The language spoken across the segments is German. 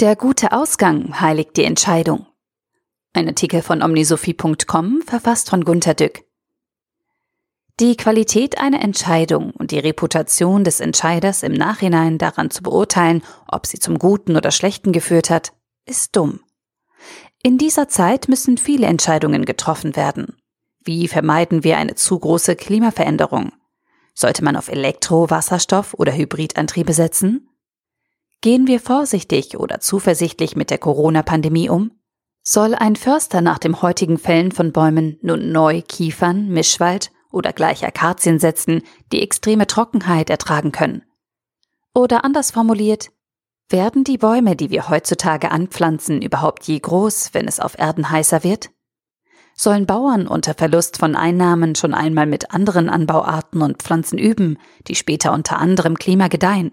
Der gute Ausgang heiligt die Entscheidung. Ein Artikel von omnisophie.com, verfasst von Gunter Dück. Die Qualität einer Entscheidung und die Reputation des Entscheiders im Nachhinein daran zu beurteilen, ob sie zum Guten oder Schlechten geführt hat, ist dumm. In dieser Zeit müssen viele Entscheidungen getroffen werden. Wie vermeiden wir eine zu große Klimaveränderung? Sollte man auf Elektro-, Wasserstoff- oder Hybridantriebe setzen? Gehen wir vorsichtig oder zuversichtlich mit der Corona-Pandemie um? Soll ein Förster nach dem heutigen Fällen von Bäumen nun neu Kiefern, Mischwald oder gleich Akazien setzen, die extreme Trockenheit ertragen können? Oder anders formuliert, werden die Bäume, die wir heutzutage anpflanzen, überhaupt je groß, wenn es auf Erden heißer wird? Sollen Bauern unter Verlust von Einnahmen schon einmal mit anderen Anbauarten und Pflanzen üben, die später unter anderem Klima gedeihen?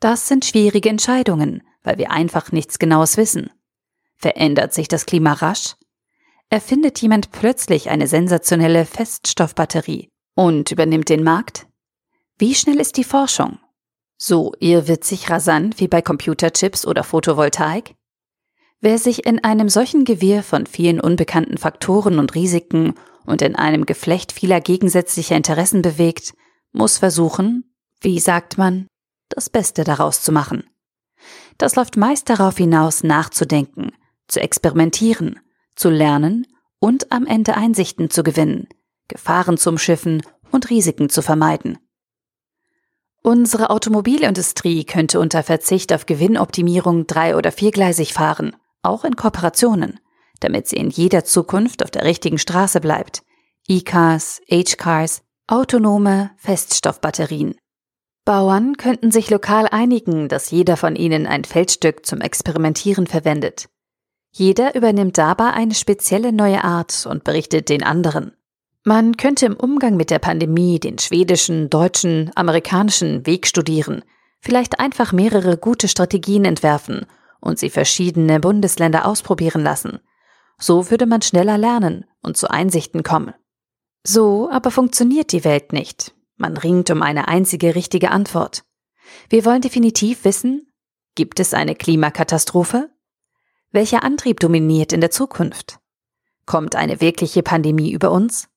Das sind schwierige Entscheidungen, weil wir einfach nichts Genaues wissen. Verändert sich das Klima rasch? Erfindet jemand plötzlich eine sensationelle Feststoffbatterie und übernimmt den Markt? Wie schnell ist die Forschung? So irrwitzig rasant wie bei Computerchips oder Photovoltaik? Wer sich in einem solchen Gewirr von vielen unbekannten Faktoren und Risiken und in einem Geflecht vieler gegensätzlicher Interessen bewegt, muss versuchen, wie sagt man, das Beste daraus zu machen. Das läuft meist darauf hinaus, nachzudenken, zu experimentieren, zu lernen und am Ende Einsichten zu gewinnen, Gefahren zu umschiffen und Risiken zu vermeiden. Unsere Automobilindustrie könnte unter Verzicht auf Gewinnoptimierung drei- oder viergleisig fahren, auch in Kooperationen, damit sie in jeder Zukunft auf der richtigen Straße bleibt. E-Cars, H-Cars, autonome Feststoffbatterien, Bauern könnten sich lokal einigen, dass jeder von ihnen ein Feldstück zum Experimentieren verwendet. Jeder übernimmt dabei eine spezielle neue Art und berichtet den anderen. Man könnte im Umgang mit der Pandemie den schwedischen, deutschen, amerikanischen Weg studieren, vielleicht einfach mehrere gute Strategien entwerfen und sie verschiedene Bundesländer ausprobieren lassen. So würde man schneller lernen und zu Einsichten kommen. So aber funktioniert die Welt nicht. Man ringt um eine einzige richtige Antwort. Wir wollen definitiv wissen, gibt es eine Klimakatastrophe? Welcher Antrieb dominiert in der Zukunft? Kommt eine wirkliche Pandemie über uns?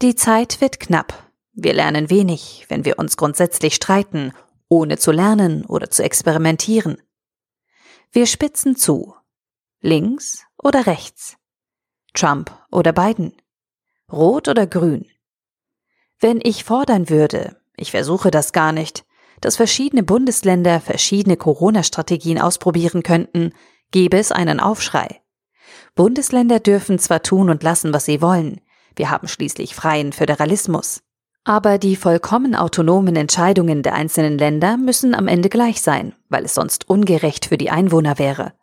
Die Zeit wird knapp. Wir lernen wenig, wenn wir uns grundsätzlich streiten, ohne zu lernen oder zu experimentieren. Wir spitzen zu. Links oder rechts? Trump oder Biden? Rot oder grün? Wenn ich fordern würde, ich versuche das gar nicht, dass verschiedene Bundesländer verschiedene Corona-Strategien ausprobieren könnten, gäbe es einen Aufschrei. Bundesländer dürfen zwar tun und lassen, was sie wollen, wir haben schließlich freien Föderalismus. Aber die vollkommen autonomen Entscheidungen der einzelnen Länder müssen am Ende gleich sein, weil es sonst ungerecht für die Einwohner wäre.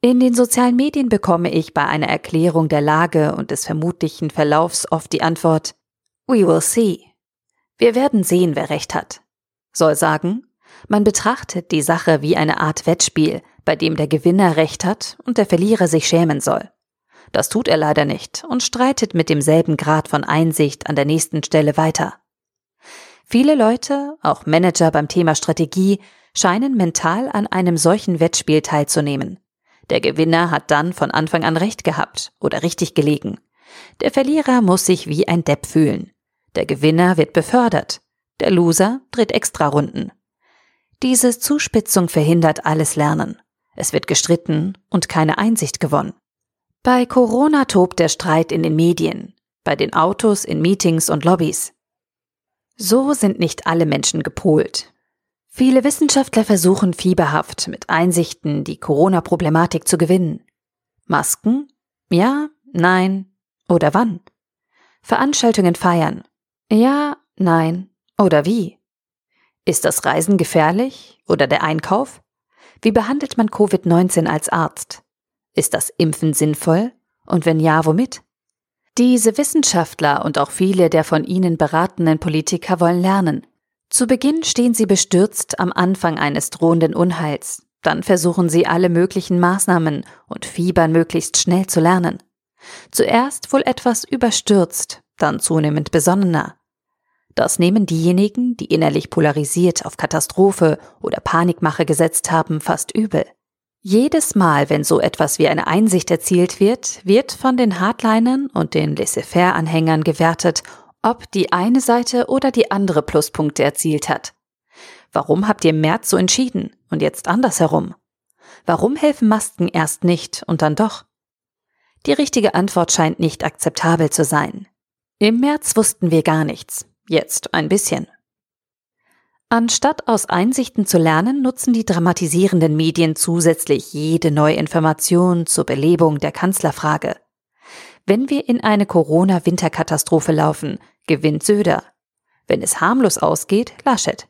In den sozialen Medien bekomme ich bei einer Erklärung der Lage und des vermutlichen Verlaufs oft die Antwort, We will see. Wir werden sehen, wer recht hat. Soll sagen, man betrachtet die Sache wie eine Art Wettspiel, bei dem der Gewinner recht hat und der Verlierer sich schämen soll. Das tut er leider nicht und streitet mit demselben Grad von Einsicht an der nächsten Stelle weiter. Viele Leute, auch Manager beim Thema Strategie, scheinen mental an einem solchen Wettspiel teilzunehmen. Der Gewinner hat dann von Anfang an recht gehabt oder richtig gelegen. Der Verlierer muss sich wie ein Depp fühlen. Der Gewinner wird befördert. Der Loser dreht Extrarunden. Diese Zuspitzung verhindert alles Lernen. Es wird gestritten und keine Einsicht gewonnen. Bei Corona tobt der Streit in den Medien, bei den Autos, in Meetings und Lobbys. So sind nicht alle Menschen gepolt. Viele Wissenschaftler versuchen fieberhaft mit Einsichten die Corona-Problematik zu gewinnen. Masken? Ja, nein oder wann? Veranstaltungen feiern? Ja, nein oder wie? Ist das Reisen gefährlich oder der Einkauf? Wie behandelt man Covid-19 als Arzt? Ist das Impfen sinnvoll? Und wenn ja, womit? Diese Wissenschaftler und auch viele der von ihnen beratenden Politiker wollen lernen. Zu Beginn stehen sie bestürzt am Anfang eines drohenden Unheils. Dann versuchen sie alle möglichen Maßnahmen und fiebern möglichst schnell zu lernen. Zuerst wohl etwas überstürzt, dann zunehmend besonnener. Das nehmen diejenigen, die innerlich polarisiert auf Katastrophe oder Panikmache gesetzt haben, fast übel. Jedes Mal, wenn so etwas wie eine Einsicht erzielt wird, wird von den Hardlinern und den Laissez-faire-Anhängern gewertet, ob die eine Seite oder die andere Pluspunkte erzielt hat. Warum habt ihr im März so entschieden und jetzt andersherum? Warum helfen Masken erst nicht und dann doch? Die richtige Antwort scheint nicht akzeptabel zu sein. Im März wussten wir gar nichts, jetzt ein bisschen. Anstatt aus Einsichten zu lernen, nutzen die dramatisierenden Medien zusätzlich jede neue Information zur Belebung der Kanzlerfrage. Wenn wir in eine Corona-Winterkatastrophe laufen, gewinnt Söder. Wenn es harmlos ausgeht, Laschet.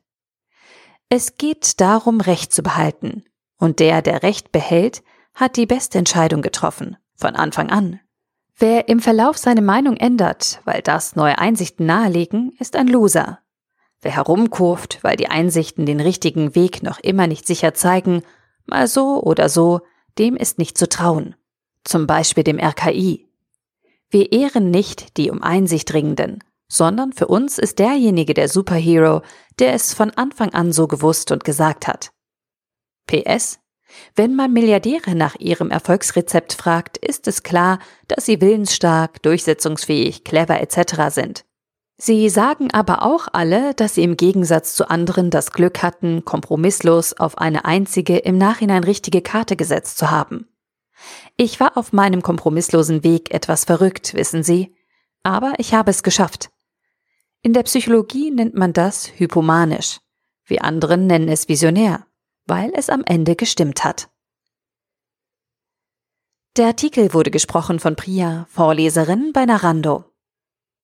Es geht darum, Recht zu behalten. Und der, der Recht behält, hat die beste Entscheidung getroffen, von Anfang an. Wer im Verlauf seine Meinung ändert, weil das neue Einsichten nahelegen, ist ein Loser. Wer herumkurft, weil die Einsichten den richtigen Weg noch immer nicht sicher zeigen, mal so oder so, dem ist nicht zu trauen. Zum Beispiel dem RKI. Wir ehren nicht die um Einsicht ringenden, sondern für uns ist derjenige der Superhero, der es von Anfang an so gewusst und gesagt hat. PS wenn man Milliardäre nach ihrem Erfolgsrezept fragt, ist es klar, dass sie willensstark, durchsetzungsfähig, clever etc. sind. Sie sagen aber auch alle, dass sie im Gegensatz zu anderen das Glück hatten, kompromisslos auf eine einzige im Nachhinein richtige Karte gesetzt zu haben. Ich war auf meinem kompromisslosen Weg etwas verrückt, wissen Sie, aber ich habe es geschafft. In der Psychologie nennt man das hypomanisch. Wir anderen nennen es visionär, weil es am Ende gestimmt hat. Der Artikel wurde gesprochen von Priya, Vorleserin bei Narando.